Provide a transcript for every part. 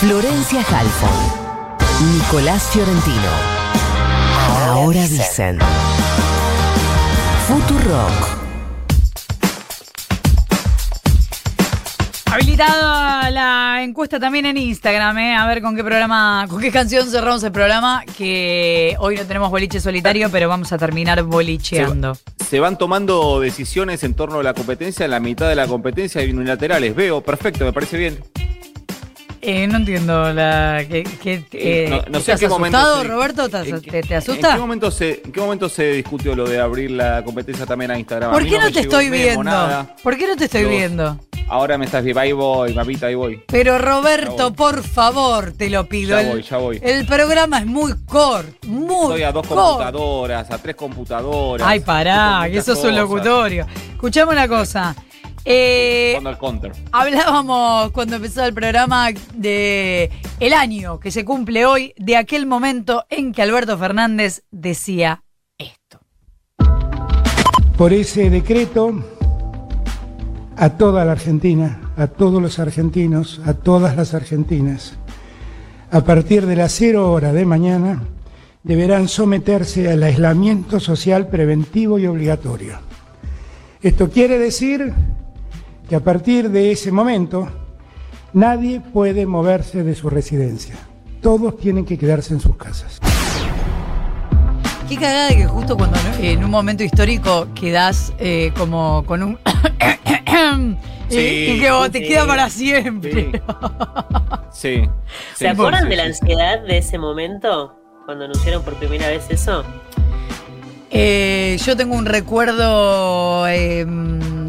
Florencia Halfon. Nicolás Fiorentino. Ahora dicen. Futurock. Habilitada la encuesta también en Instagram, ¿eh? a ver con qué programa, con qué canción cerramos el programa, que hoy no tenemos boliche solitario, pero vamos a terminar bolicheando. Se van tomando decisiones en torno a la competencia, en la mitad de la competencia hay unilaterales. Veo, perfecto, me parece bien. Eh, no entiendo la que, que, eh, no, no sé en ¿Estás qué momento asustado, se- Roberto? ¿Te, en- te- te ¿En asusta? qué, momento se, ¿En qué momento se discutió lo de abrir la competencia también a Instagram? ¿Por qué no te estoy viendo? nada. ¿Por qué no te estoy Los- viendo? Ahora me estás viendo, ahí voy, mamita, ahí voy. Pero Roberto, voy. por favor, te lo pido. Ya el, voy, ya voy. el programa es muy corto, muy Estoy a dos computadoras, a tres computadoras. Ay, pará, que eso es un locutorio. Escuchame una cosa. Eh, Jugando al counter. hablábamos cuando empezó el programa de el año que se cumple hoy, de aquel momento en que Alberto Fernández decía esto. por ese decreto a toda la Argentina, a todos los argentinos, a todas las argentinas. A partir de las cero hora de mañana deberán someterse al aislamiento social preventivo y obligatorio. Esto quiere decir que a partir de ese momento nadie puede moverse de su residencia. Todos tienen que quedarse en sus casas. Qué cagada que justo cuando en un momento histórico quedás eh, como con un... y- Sí, y, que vos te sí. queda para siempre. Sí. sí. ¿Se acuerdan sí, de la sí. ansiedad de ese momento? Cuando anunciaron por primera vez eso. Eh, yo tengo un recuerdo eh,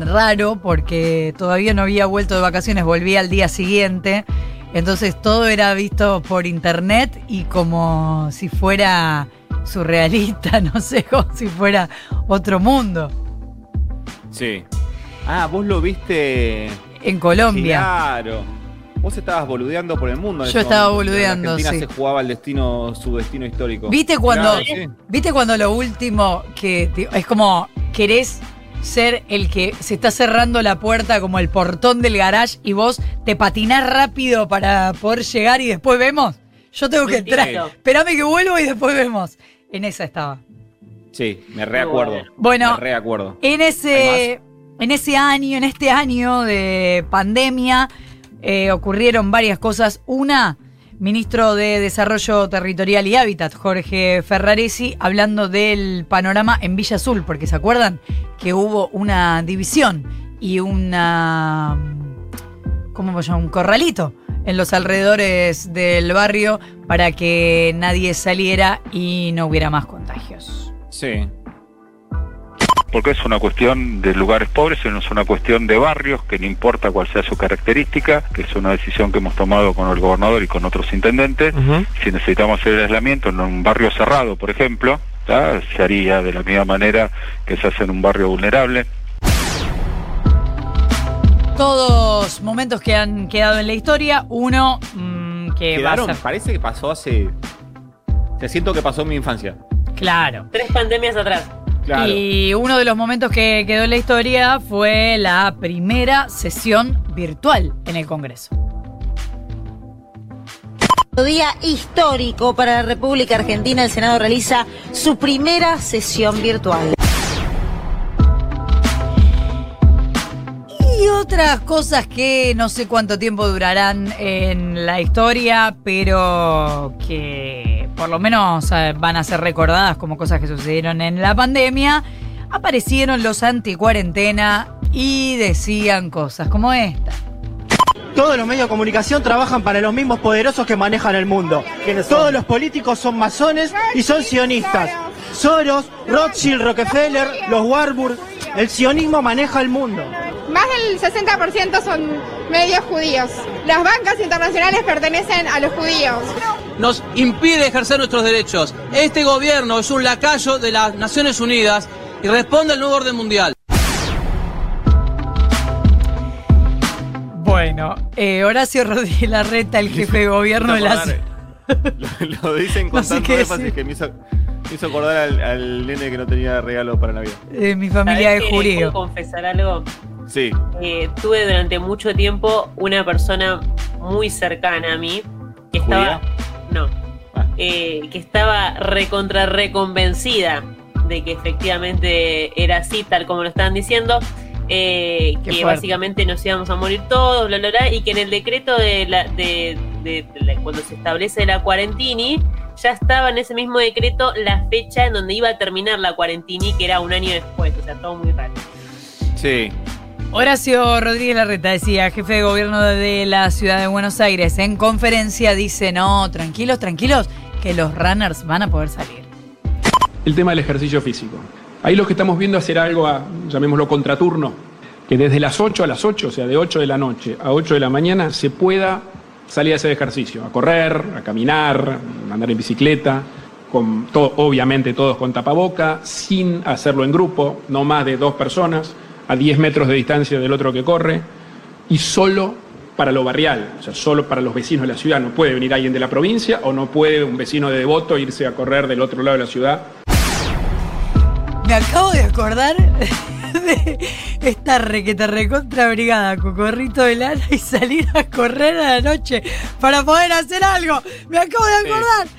raro porque todavía no había vuelto de vacaciones, volví al día siguiente. Entonces todo era visto por internet y como si fuera surrealista, no sé, como si fuera otro mundo Sí. Ah, vos lo viste. en Colombia. Claro. Vos estabas boludeando por el mundo. en Yo ese estaba momento. boludeando, La Argentina sí. se jugaba el destino, su destino histórico. ¿Viste cuando, Claro, sí. ¿Viste cuando lo último que es como querés ser el que se está cerrando la puerta como el portón del garage y vos te patinás rápido para poder llegar y después vemos? Yo tengo que entrar. Espérame que vuelvo y después vemos. En esa estaba. Sí, me reacuerdo. Bueno, Me reacuerdo. En ese, en ese año, en este año de pandemia, eh, ocurrieron varias cosas. Una, ministro de Desarrollo Territorial y Hábitat, Jorge Ferraresi, hablando del panorama en Villa Azul, porque se acuerdan que hubo una división y una. ¿Cómo se llama? Un corralito en los alrededores del barrio para que nadie saliera y no hubiera más contagios. Sí. Porque es una cuestión de lugares pobres, no es una cuestión de barrios, que no importa cuál sea su característica, que es una decisión que hemos tomado con el gobernador y con otros intendentes. Si necesitamos hacer el aislamiento en un barrio cerrado, por ejemplo, ¿tá? se haría de la misma manera que se hace en un barrio vulnerable. Todos momentos que han quedado en la historia. Uno mm, que Quedaron, va a ser. parece que pasó hace. Te siento que pasó en mi infancia. Claro. Tres pandemias atrás. Claro. Y uno de los momentos que quedó en la historia fue la primera sesión virtual en el Congreso. Día histórico para la República Argentina. El Senado realiza su primera sesión virtual. Y otras cosas que no sé cuánto tiempo durarán en la historia, pero que por lo menos eh, van a ser recordadas como cosas que sucedieron en la pandemia. Aparecieron los anti-cuarentena y decían cosas como esta. Todos los medios de comunicación trabajan para los mismos poderosos que manejan el mundo. Todos los políticos son masones y son sionistas. Soros, Rothschild, Rockefeller, los Warburg. El sionismo maneja el mundo. Más del 60% son medios judíos. Las bancas internacionales pertenecen a los judíos. Nos impide ejercer nuestros derechos. Este gobierno es un lacayo de las Naciones Unidas y responde al nuevo orden mundial. Bueno, eh, Horacio Rodríguez Larreta, el jefe de gobierno de la... Lo, lo dicen con No sé énfasis decir. que me hizo, me hizo acordar al, al nene que no tenía regalo para Navidad. Eh, mi familia ¿Sabés de judío. ¿Puedo confesar algo? Sí. Eh, tuve durante mucho tiempo una persona muy cercana a mí que estaba. No. Ah. Eh, que estaba recontra reconvencida de que efectivamente era así, tal como lo estaban diciendo. eh, que fuerte. básicamente nos íbamos a morir todos, bla, bla, bla, y que en el decreto de, la, de, de- de la- cuando se establece la cuarentini, ya estaba en ese mismo decreto la fecha en donde iba a terminar la cuarentini, que era un año después, o sea, todo muy raro. Sí. Horacio Rodríguez Larreta decía, jefe de gobierno de la ciudad de Buenos Aires, en conferencia dice, no, tranquilos, tranquilos, que los runners van a poder salir. el tema del ejercicio físico. Ahí lo que estamos viendo hacer algo, a, llamémoslo contraturno, que desde las 8 a las 8, o sea, de 8 de la noche a 8 de la mañana, se pueda salir a hacer ejercicio, a correr, a caminar, a andar en bicicleta, con to- obviamente todos con tapaboca, sin hacerlo en grupo, no más de dos personas, a 10 metros de distancia del otro que corre, y solo para lo barrial, o sea, solo para los vecinos de la ciudad. No puede venir alguien de la provincia o no puede un vecino de Devoto irse a correr del otro lado de la ciudad Me acabo de acordar de esta requeta recontra brigada, cocorrito de lana y salir a correr a la noche para poder hacer algo. Me acabo de acordar.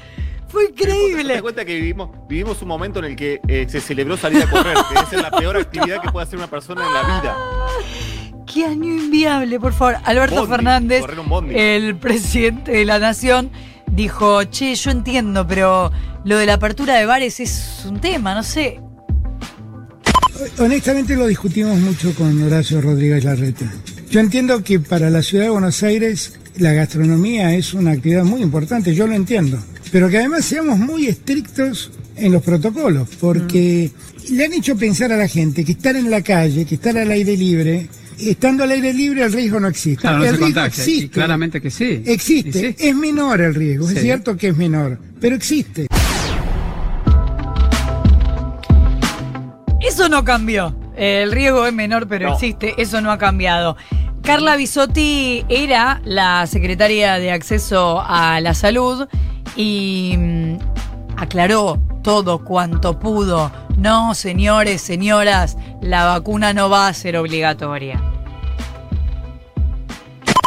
Fue ¿Te das increíble. cuenta que vivimos, vivimos un momento en el que eh, se celebró salir a correr? Que esa es la peor actividad que puede hacer una persona en la vida. Qué año inviable, por favor. Alberto Bondi, Fernández, el presidente de la nación, dijo, che, yo entiendo, pero lo de la apertura de bares es un tema, no sé. Honestamente lo discutimos mucho con Horacio Rodríguez Larreta. Yo entiendo que para la ciudad de Buenos Aires la gastronomía es una actividad muy importante, yo lo entiendo. Pero que además seamos muy estrictos en los protocolos, porque le han hecho pensar a la gente que estar en la calle, que estar al aire libre, estando al aire libre el riesgo no existe. Claro, no el se riesgo contagia. y existe. claramente que sí. Existe, sí. es menor el riesgo, es cierto que es menor, pero existe. Eso no cambió. El riesgo es menor, pero No. existe. Eso no ha cambiado. Carla Bisotti era la secretaria de Acceso a la Salud y mm, aclaró todo cuanto pudo. No, señores, señoras, la vacuna no va a ser obligatoria.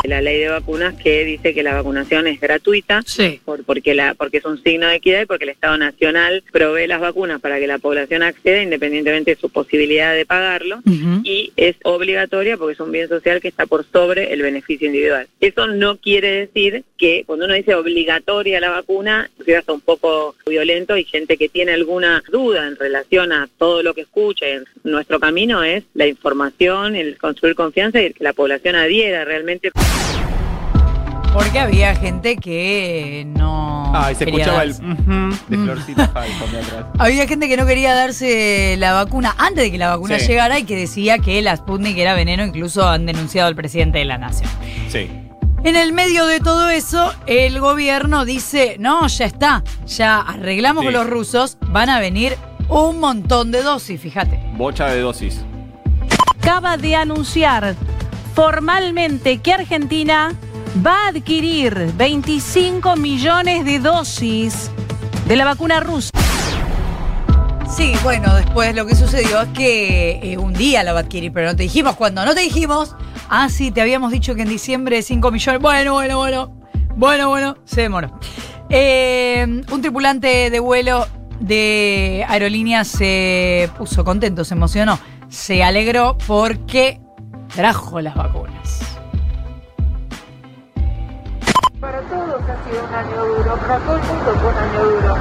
La ley de vacunas que dice que la vacunación es gratuita Sí. por- porque la porque es un signo de equidad y porque el Estado Nacional provee las vacunas para que la población acceda independientemente de su posibilidad de pagarlo y es obligatoria porque es un bien social que está por sobre el beneficio individual. Eso no quiere decir que cuando uno dice obligatoria la vacuna, es hasta un poco violento y gente que tiene alguna duda en relación a todo lo que escucha. y Nuestro camino es la información, el construir confianza y el que la población adhiera realmente. Porque había gente que no. Ah, y se escuchaba el de Florcita Halfon de atrás. Había gente que no quería darse la vacuna antes de que la vacuna Sí. llegara y que decía que la Sputnik era veneno, incluso han denunciado al presidente de la nación. Sí. En el medio de todo eso, el gobierno dice, no, ya está, ya arreglamos Sí. con los rusos, van a venir un montón de dosis, fíjate. Bocha de dosis. acaba de anunciar formalmente que Argentina va a adquirir 25 millones de dosis de la vacuna rusa. Sí, bueno, después lo que sucedió es que eh, un día la va a adquirir, pero no te dijimos cuándo, no te dijimos. Ah, sí, te habíamos dicho que en diciembre 5 millones. Bueno, bueno, bueno. Bueno, bueno, se demoró. Eh, un tripulante de vuelo de aerolínea se puso contento, se emocionó, se alegró porque trajo las vacunas. Ha sido un año duro, para todo el mundo fue un año duro.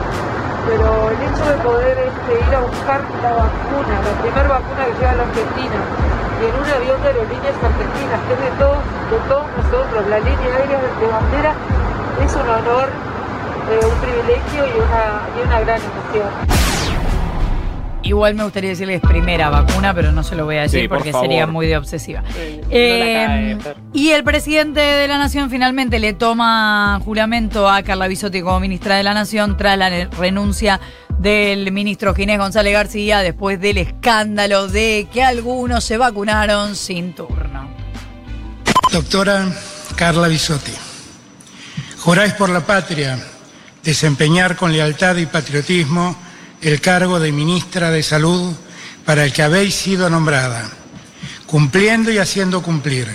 Pero el hecho de poder este, ir a buscar la vacuna, la primera vacuna que llega a la Argentina, y en un avión de aerolíneas argentinas, que es de todos, de todos nosotros, la línea aérea de bandera, es un honor, eh, un privilegio y una, y una gran emoción. Igual me gustaría decirles primera vacuna, pero no se lo voy a decir Sí, porque sería muy de obsesiva. Eh, Eh, no la cae, y el presidente de la Nación finalmente le toma juramento a Carla Bisotti como ministra de la Nación tras la renuncia del ministro Ginés González García después del escándalo de que algunos se vacunaron sin turno. Doctora Carla Bisotti, juráis por la patria desempeñar con lealtad y patriotismo el cargo de ministra de Salud para el que habéis sido nombrada, cumpliendo y haciendo cumplir,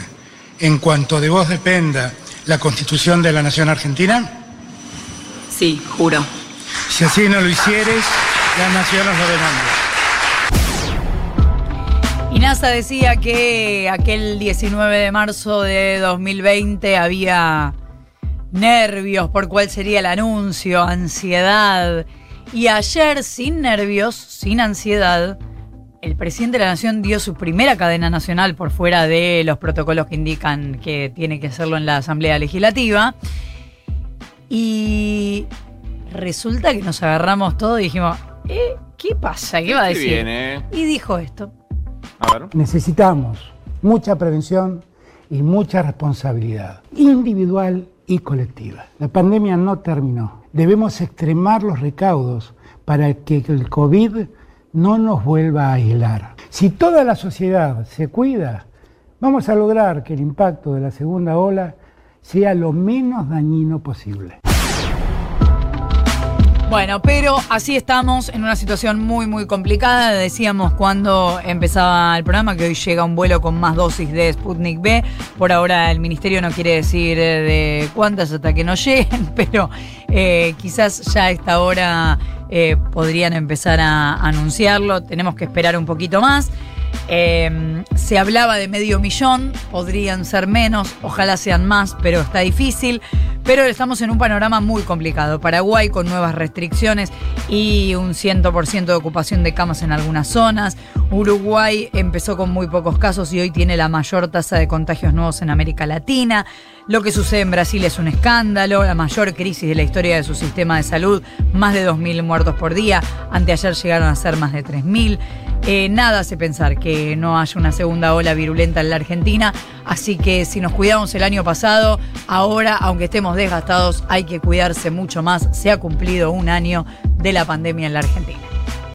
en cuanto de vos dependa, la Constitución de la Nación Argentina. Sí, juro. Si así no lo hicieres, la nación nos lo demanda. Y NASA decía que aquel 19 de marzo de 2020 había nervios por cuál sería el anuncio, ansiedad. Y ayer, sin nervios, sin ansiedad, el presidente de la Nación dio su primera cadena nacional por fuera de los protocolos que indican que tiene que hacerlo en la Asamblea Legislativa. Y resulta que nos agarramos todo y dijimos, ¿eh? ¿Qué pasa? ¿Qué va a ¿Qué decir? viene? Y dijo esto. A ver. Necesitamos mucha prevención y mucha responsabilidad, individual y colectiva. La pandemia no terminó. Debemos extremar los recaudos para que el COVID no nos vuelva a aislar. Si toda la sociedad se cuida, vamos a lograr que el impacto de la segunda ola sea lo menos dañino posible. Bueno, pero así estamos en una situación muy, muy complicada. Decíamos cuando empezaba el programa que hoy llega un vuelo con más dosis de Sputnik B. Por ahora el ministerio no quiere decir eh, de cuántas hasta que no lleguen, pero eh, quizás ya a esta hora eh, podrían empezar a anunciarlo. Tenemos que esperar un poquito más. Eh, se hablaba de medio millón, podrían ser menos, ojalá sean más, pero está difícil. Pero estamos en un panorama muy complicado. Paraguay con nuevas restricciones y un 100% de ocupación de camas en algunas zonas. Uruguay empezó con muy pocos casos y hoy tiene la mayor tasa de contagios nuevos en América Latina. Lo que sucede en Brasil es un escándalo, la mayor crisis de la historia de su sistema de salud, más de 2.000 muertos por día, anteayer llegaron a ser más de 3.000. Eh, nada hace pensar que no haya una segunda ola virulenta en la Argentina, así que si nos cuidamos el año pasado, ahora, aunque estemos desgastados, hay que cuidarse mucho más. Se ha cumplido un año de la pandemia en la Argentina.